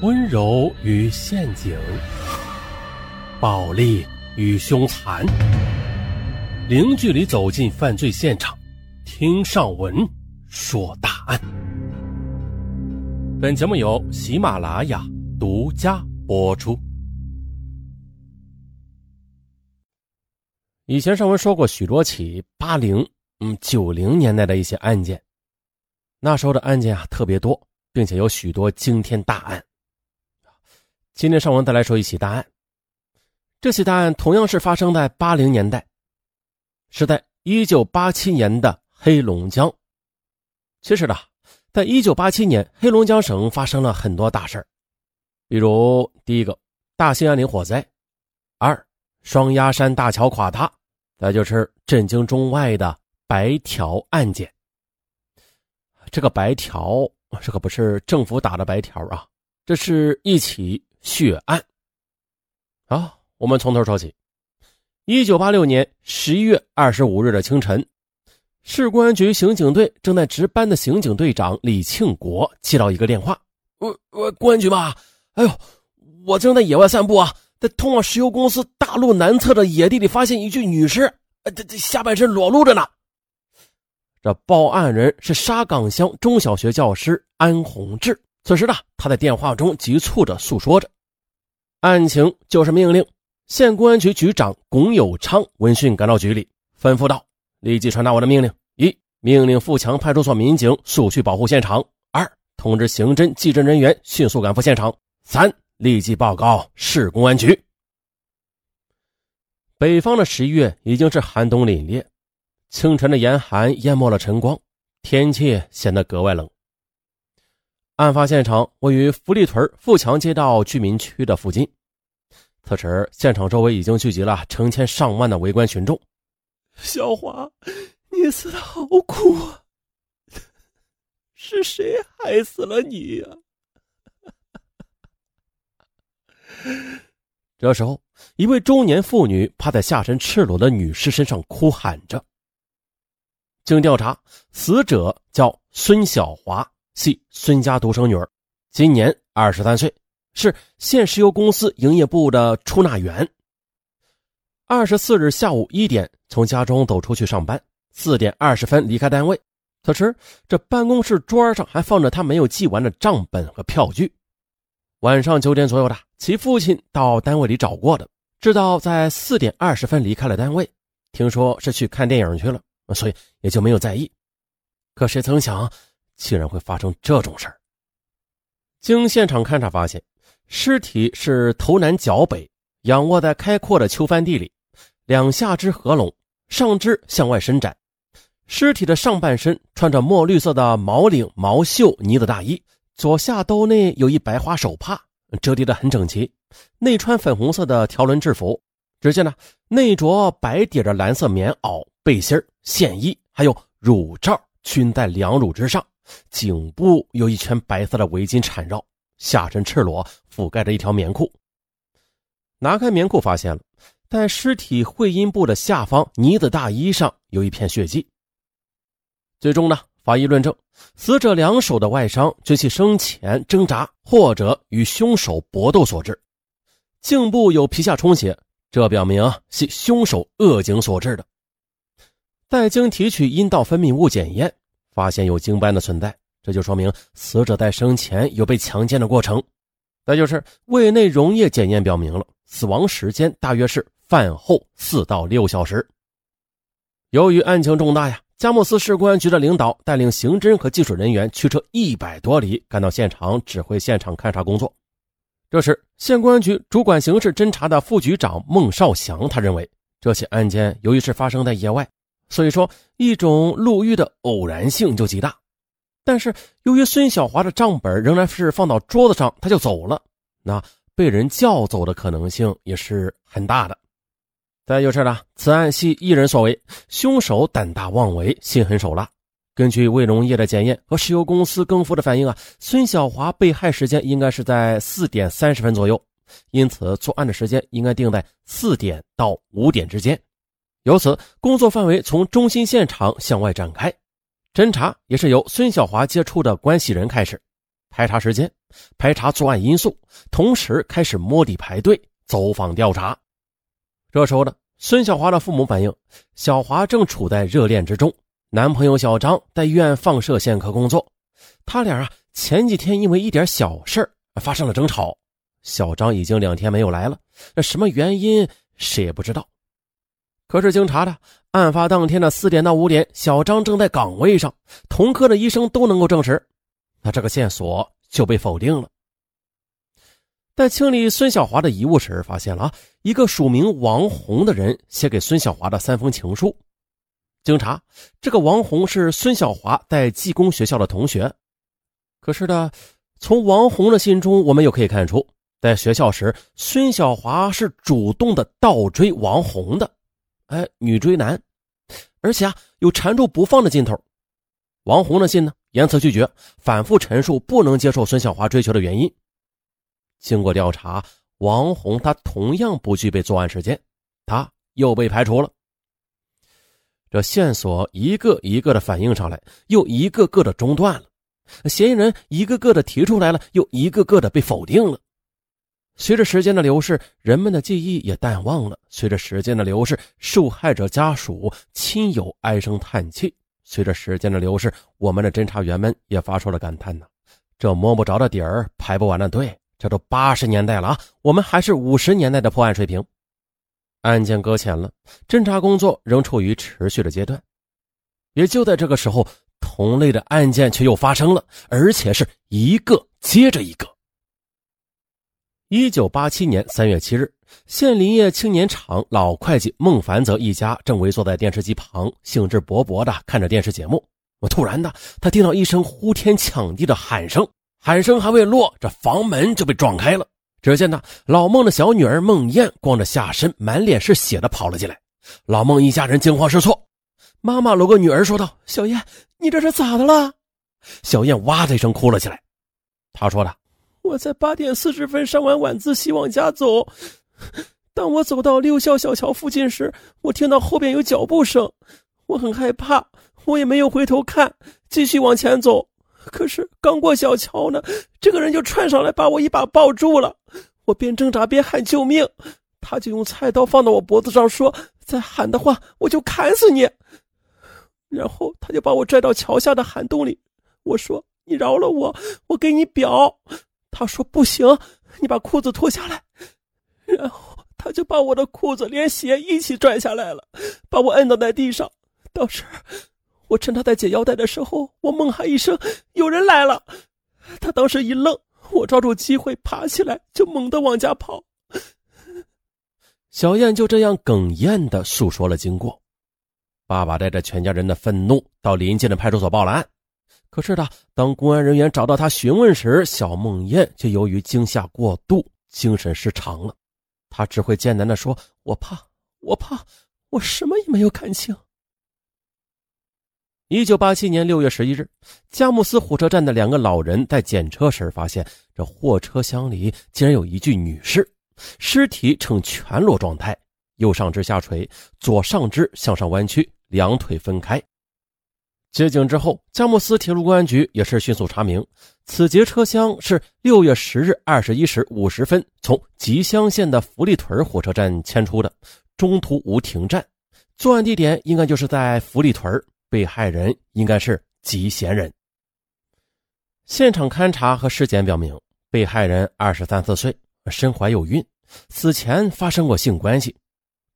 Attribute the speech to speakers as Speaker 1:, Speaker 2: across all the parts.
Speaker 1: 温柔与陷阱，暴力与凶残，零距离走进犯罪现场，听上文说大案。本节目由喜马拉雅独家播出。以前上文说过许多起八零、嗯九零年代的一些案件，那时候的案件啊特别多，并且有许多惊天大案。今天上文再来说一起大案。这起大案同样是发生在八零年代，是在一九八七年的黑龙江。其实呢，在一九八七年，黑龙江省发生了很多大事比如第一个大兴安岭火灾，二双鸭山大桥垮塌，再就是震惊中外的白条案件。这个白条，这可不是政府打的白条啊，这是一起。血案，啊，我们从头说起。一九八六年十一月二十五日的清晨，市公安局刑警队正在值班的刑警队长李庆国接到一个电话：“
Speaker 2: 我我公安局吧？哎呦，我正在野外散步啊，在通往石油公司大路南侧的野地里发现一具女尸，呃，这这下半身裸露着呢。”
Speaker 1: 这报案人是沙岗乡中小学教师安宏志。此时呢，他在电话中急促着诉说着。案情就是命令，县公安局局长龚有昌闻讯赶到局里，吩咐道：“立即传达我的命令：一、命令富强派出所民警速去保护现场；二、通知刑侦、技侦人员迅速赶赴现场；三、立即报告市公安局。”北方的十一月已经是寒冬凛冽，清晨的严寒淹没了晨光，天气显得格外冷。案发现场位于福利屯富强街道居民区的附近。此时，现场周围已经聚集了成千上万的围观群众。
Speaker 2: 小华，你死的好苦啊！是谁害死了你呀？
Speaker 1: 这时候，一位中年妇女趴在下身赤裸的女尸身上哭喊着。经调查，死者叫孙小华。系孙家独生女儿，今年二十三岁，是县石油公司营业部的出纳员。二十四日下午一点从家中走出去上班，四点二十分离开单位。此时，这办公室桌上还放着他没有记完的账本和票据。晚上九点左右的，其父亲到单位里找过的，知道在四点二十分离开了单位，听说是去看电影去了，所以也就没有在意。可谁曾想？竟然会发生这种事儿。经现场勘查发现，尸体是头南脚北，仰卧在开阔的秋帆地里，两下肢合拢，上肢向外伸展。尸体的上半身穿着墨绿色的毛领毛袖呢子大衣，左下兜内有一白花手帕，折叠的很整齐。内穿粉红色的条纹制服，只见呢内着白底的蓝色棉袄、背心线衣，还有乳罩，均在两乳之上。颈部有一圈白色的围巾缠绕，下身赤裸，覆盖着一条棉裤。拿开棉裤，发现了在尸体会阴部的下方呢子大衣上有一片血迹。最终呢，法医论证，死者两手的外伤均系生前挣扎或者与凶手搏斗所致。颈部有皮下充血，这表明系凶手扼颈所致的。再经提取阴道分泌物检验。发现有精斑的存在，这就说明死者在生前有被强奸的过程。再就是胃内溶液检验表明了死亡时间大约是饭后四到六小时。由于案情重大呀，佳木斯市公安局的领导带领刑侦和技术人员驱车一百多里赶到现场指挥现场勘查工作。这时，县公安局主管刑事侦查的副局长孟少祥他认为，这起案件由于是发生在野外。所以说，一种路遇的偶然性就极大。但是，由于孙小华的账本仍然是放到桌子上，他就走了，那被人叫走的可能性也是很大的。再就是呢，此案系一人所为，凶手胆大妄为，心狠手辣。根据卫农业的检验和石油公司更夫的反映啊，孙小华被害时间应该是在四点三十分左右，因此作案的时间应该定在四点到五点之间。由此，工作范围从中心现场向外展开，侦查也是由孙小华接触的关系人开始。排查时间，排查作案因素，同时开始摸底排队走访调查。这时候呢，孙小华的父母反映，小华正处在热恋之中，男朋友小张在医院放射线科工作，他俩啊前几天因为一点小事发生了争吵，小张已经两天没有来了，那什么原因谁也不知道。可是经查的，案发当天的四点到五点，小张正在岗位上，同科的医生都能够证实。那这个线索就被否定了。在清理孙小华的遗物时，发现了一个署名王红的人写给孙小华的三封情书。经查，这个王红是孙小华在技工学校的同学。可是呢，从王红的信中，我们又可以看出，在学校时，孙小华是主动的倒追王红的，哎，女追男，而且啊，有缠住不放的劲头。王红的信呢？言辞拒绝，反复陈述不能接受孙小华追求的原因。经过调查，王红他同样不具备作案时间，他又被排除了。这线索一个一个的反映上来，又一个个的中断了。嫌疑人一个个的提出来了，又一个个的被否定了。随着时间的流逝，人们的记忆也淡忘了。随着时间的流逝，受害者家属、亲友唉声叹气。随着时间的流逝，我们的侦查员们也发出了感叹：呢，这摸不着的底儿，排不完的队，这都八十年代了啊，我们还是五十年代的破案水平。案件搁浅了，侦查工作仍处于持续的阶段。也就在这个时候，同类的案件却又发生了，而且是一个接着一个。一九八七年三月七日，县林业青年厂老会计孟凡泽一家正围坐在电视机旁，兴致勃勃地看着电视节目。我突然的，他听到一声呼天抢地的喊声，喊声还未落，这房门就被撞开了。只见呢，老孟的小女儿孟燕光着下身，满脸是血的跑了进来。老孟一家人惊慌失措，妈妈搂个女儿说道：“小燕，你这是咋的了？”小燕哇的一声哭了起来。她说的。
Speaker 2: 我在八点四十分上完晚自习往家走，当我走到六校小桥附近时，我听到后边有脚步声，我很害怕，我也没有回头看，继续往前走。可是刚过小桥呢，这个人就窜上来把我一把抱住了，我边挣扎边喊救命，他就用菜刀放到我脖子上说：“再喊的话，我就砍死你。”然后他就把我拽到桥下的涵洞里，我说：“你饶了我，我给你表。”他说：“不行，你把裤子脱下来。”然后他就把我的裤子连鞋一起拽下来了，把我摁倒在地上。当时我趁他在解腰带的时候，我猛喊一声：“有人来了！”他当时一愣，我抓住机会爬起来，就猛地往家跑。
Speaker 1: 小燕就这样哽咽的诉说了经过。爸爸带着全家人的愤怒到临近的派出所报了案。可是呢，当公安人员找到他询问时，小梦燕却由于惊吓过度，精神失常了。他只会艰难地说：“我怕，我怕，我什么也没有看清。”一九八七年六月十一日，佳木斯火车站的两个老人在检车时发现，这货车厢里竟然有一具女尸，尸体呈全裸状态，右上肢下垂，左上肢向上弯曲，两腿分开。接警之后，佳木斯铁路公安局也是迅速查明，此节车厢是六月十日二十一时五十分从吉乡县的福利屯火车站迁出的，中途无停站，作案地点应该就是在福利屯，被害人应该是吉贤人。现场勘查和尸检表明，被害人二十三四岁，身怀有孕，死前发生过性关系，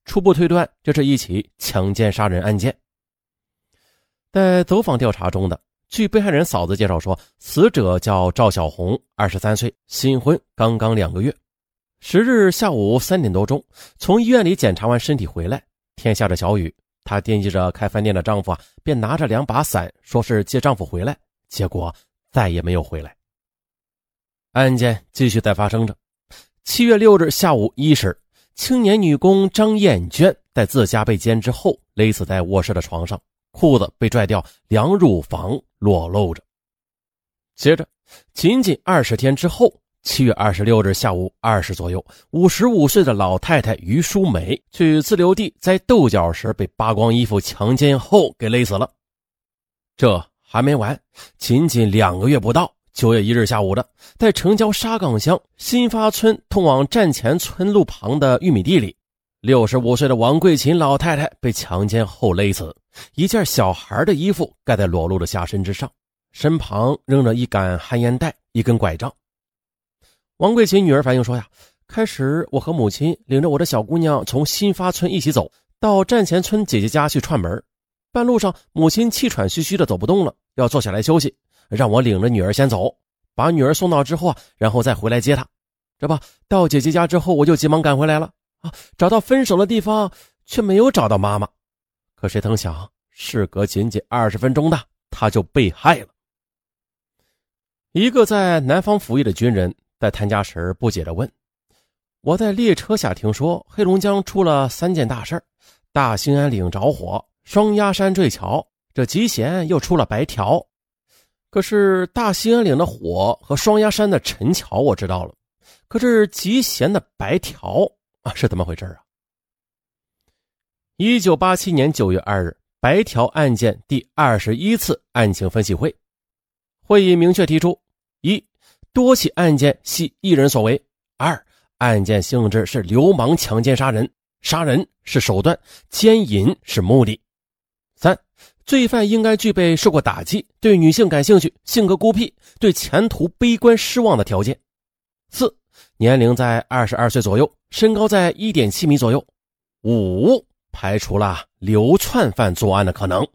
Speaker 1: 初步推断这是一起强奸杀人案件。在走访调查中的，据被害人嫂子介绍说，死者叫赵小红，二十三岁，新婚，刚刚两个月。十日下午三点多钟，从医院里检查完身体回来，天下着小雨，她惦记着开饭店的丈夫啊，便拿着两把伞，说是接丈夫回来，结果再也没有回来。案件继续在发生着。七月六日下午一时，青年女工张艳娟在自家被奸之后，勒死在卧室的床上。裤子被拽掉，两乳房裸露着。接着，仅仅二十天之后，七月二十六日下午二时左右，五十五岁的老太太于淑梅去自留地摘豆角时被扒光衣服强奸后给勒死了。这还没完，仅仅两个月不到，九月一日下午的，在城郊沙岗乡新发村通往站前村路旁的玉米地里，六十五岁的王桂琴老太太被强奸后勒死，一件小孩的衣服盖在裸露的下身之上，身旁扔着一杆旱烟袋、一根拐杖。王桂琴女儿反映说呀，开始我和母亲领着我的小姑娘从新发村一起走到站前村姐姐家去串门，半路上母亲气喘吁吁的走不动了，要坐下来休息。让我领着女儿先走，把女儿送到之后啊，然后再回来接她。这不到姐姐家之后，我就急忙赶回来了啊，找到分手的地方，却没有找到妈妈。可谁曾想，事隔仅仅二十分钟的，他就被害了。一个在南方服役的军人在谈家时不解地问：“我在列车下听说，黑龙江出了三件大事大兴安岭着火，双鸭山坠桥，这吉贤又出了白条。”可是大兴安岭的火和双鸭山的陈桥我知道了，可是吉贤的白条啊是怎么回事啊？一九八七年九月二日，白条案件第二十一次案情分析会，会议明确提出：一，多起案件系一人所为；二，案件性质是流氓强奸杀人，杀人是手段，奸淫是目的；三。罪犯应该具备受过打击、对女性感兴趣、性格孤僻、对前途悲观失望的条件。四、年龄在二十二岁左右，身高在一点七米左右。五、排除了流窜犯作案的可能。